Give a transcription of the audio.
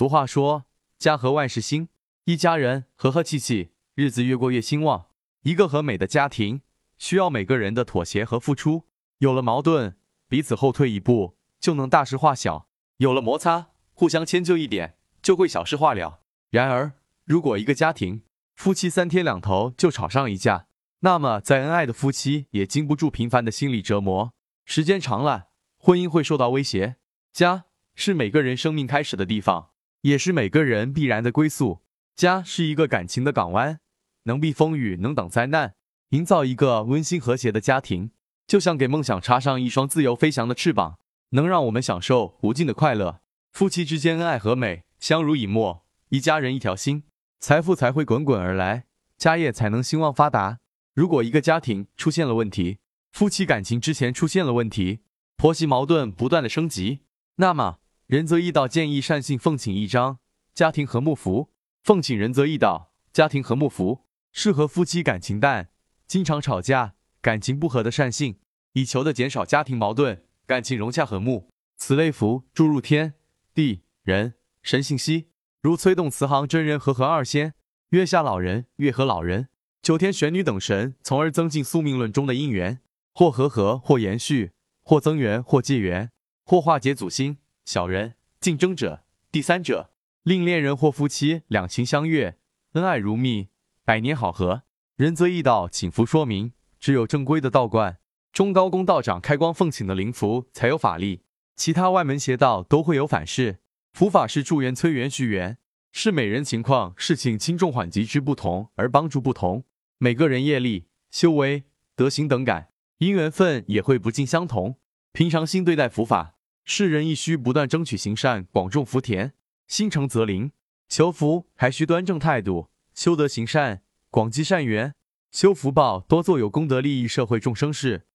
俗话说，家和万事兴，一家人和和气气，日子越过越兴旺。一个和美的家庭需要每个人的妥协和付出。有了矛盾，彼此后退一步就能大事化小；有了摩擦，互相迁就一点就会小事化了。然而，如果一个家庭夫妻三天两头就吵上一架，那么再恩爱的夫妻也经不住频繁的心理折磨，时间长了，婚姻会受到威胁。家是每个人生命开始的地方，也是每个人必然的归宿。家是一个感情的港湾。能避风雨，能挡灾难，营造一个温馨和谐的家庭，就像给梦想插上一双自由飞翔的翅膀，能让我们享受无尽的快乐。夫妻之间恩爱和美，相濡以沫，一家人一条心，财富才会滚滚而来，家业才能兴旺发达。如果一个家庭出现了问题，夫妻感情之前出现了问题，婆媳矛盾不断的升级，那么仁则义道建议善信奉请一张。家庭和睦符，奉请仁则义道。家庭和睦符。适合夫妻感情淡、经常吵架、感情不和的善信，以求的减少家庭矛盾、感情融洽和睦。此类符注入天。地。人。神信息，如催动慈航真人和合二仙、月下老人、月和老人、九天玄女等神，从而增进宿命论中的姻缘，或和合，或延续，或增缘，或借缘，或化解祖星、小人、竞争者、第三者，令恋人或夫妻两情相悦，恩爱如蜜。百年好合，仁则义道，请符说明，只有正规的道观中高公道长开光奉请的灵符才有法力，其他外门邪道都会有反噬。符法是助缘、催缘、续缘，是每人情况、事情轻重缓急之不同而帮助不同。每个人业力、修为、德行等感，因缘分也会不尽相同。平常心对待符法，世人亦需不断争取行善，广种福田，心诚则灵。求福还需端正态度。修德行善，广积善缘，修福报，多做有功德利益社会众生事。